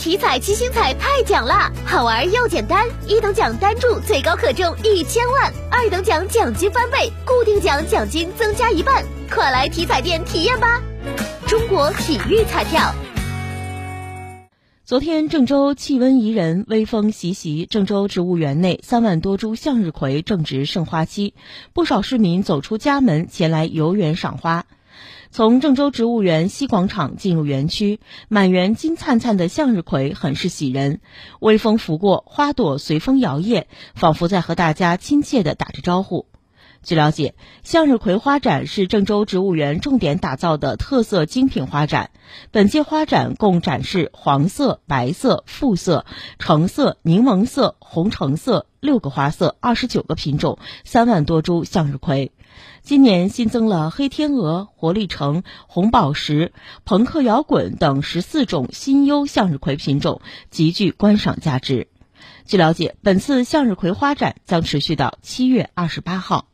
体彩七星彩太奖啦，好玩又简单，一等奖单注最高可中一千万，二等奖奖金翻倍，固定奖奖金增加一半，快来体彩店体验吧！中国体育彩票。昨天，郑州气温宜人，微风习习。郑州植物园内三万多株向日葵正值盛花期，不少市民走出家门前来游园赏花。从郑州植物园西广场进入园区，满园金灿灿的向日葵很是喜人。微风拂过，花朵随风摇曳，仿佛在和大家亲切地打着招呼。据了解，向日葵花展是郑州植物园重点打造的特色精品花展。本届花展共展示黄色、白色、复色、橙色、柠檬色、红橙色六个花色，二十九个品种，三万多株向日葵。今年新增了黑天鹅、活力橙、红宝石、朋克摇滚等十四种新优向日葵品种，极具观赏价值。据了解，本次向日葵花展将持续到七月二十八号。